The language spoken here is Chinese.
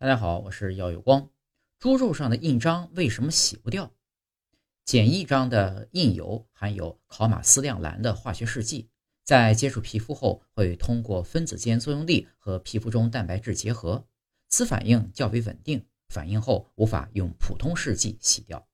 大家好我是姚有光。猪肉上的印章为什么洗不掉？简易章的印油含有考马斯亮蓝的化学试剂在接触皮肤后会通过分子间作用力和皮肤中蛋白质结合此反应较为稳定反应后无法用普通试剂洗掉。